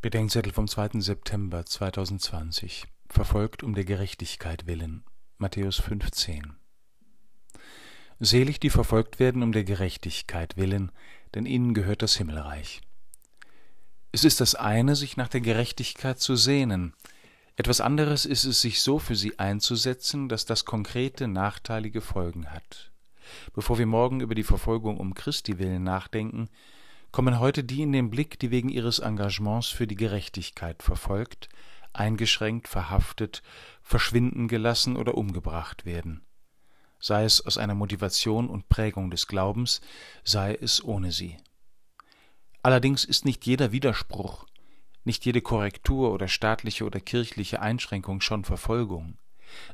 Bedenkzettel vom 2. September 2020 Verfolgt um der Gerechtigkeit willen Matthäus 15 Selig die verfolgt werden um der Gerechtigkeit willen, denn ihnen gehört das Himmelreich. Es ist das eine, sich nach der Gerechtigkeit zu sehnen, etwas anderes ist es, sich so für sie einzusetzen, dass das konkrete nachteilige Folgen hat. Bevor wir morgen über die Verfolgung um Christi willen nachdenken, kommen heute die in den Blick, die wegen ihres Engagements für die Gerechtigkeit verfolgt, eingeschränkt, verhaftet, verschwinden gelassen oder umgebracht werden, sei es aus einer Motivation und Prägung des Glaubens, sei es ohne sie. Allerdings ist nicht jeder Widerspruch, nicht jede Korrektur oder staatliche oder kirchliche Einschränkung schon Verfolgung.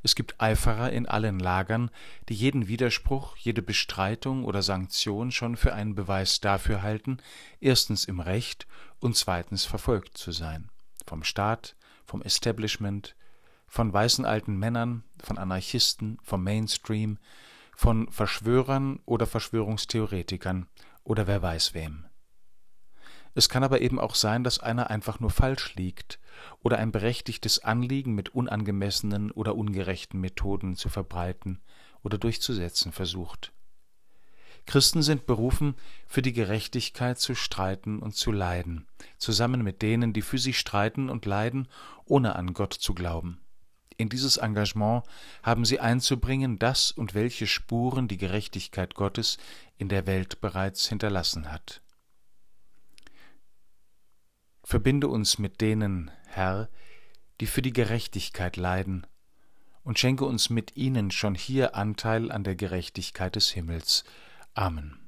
Es gibt Eiferer in allen Lagern, die jeden Widerspruch, jede Bestreitung oder Sanktion schon für einen Beweis dafür halten, erstens im Recht und zweitens verfolgt zu sein. Vom Staat, vom Establishment, von weißen alten Männern, von Anarchisten, vom Mainstream, von Verschwörern oder Verschwörungstheoretikern oder wer weiß wem. Es kann aber eben auch sein, dass einer einfach nur falsch liegt oder ein berechtigtes Anliegen mit unangemessenen oder ungerechten Methoden zu verbreiten oder durchzusetzen versucht. Christen sind berufen, für die Gerechtigkeit zu streiten und zu leiden, zusammen mit denen, die für sie streiten und leiden, ohne an Gott zu glauben. In dieses Engagement haben sie einzubringen, das und welche Spuren die Gerechtigkeit Gottes in der Welt bereits hinterlassen hat. Verbinde uns mit denen, Herr, die für die Gerechtigkeit leiden, und schenke uns mit ihnen schon hier Anteil an der Gerechtigkeit des Himmels. Amen.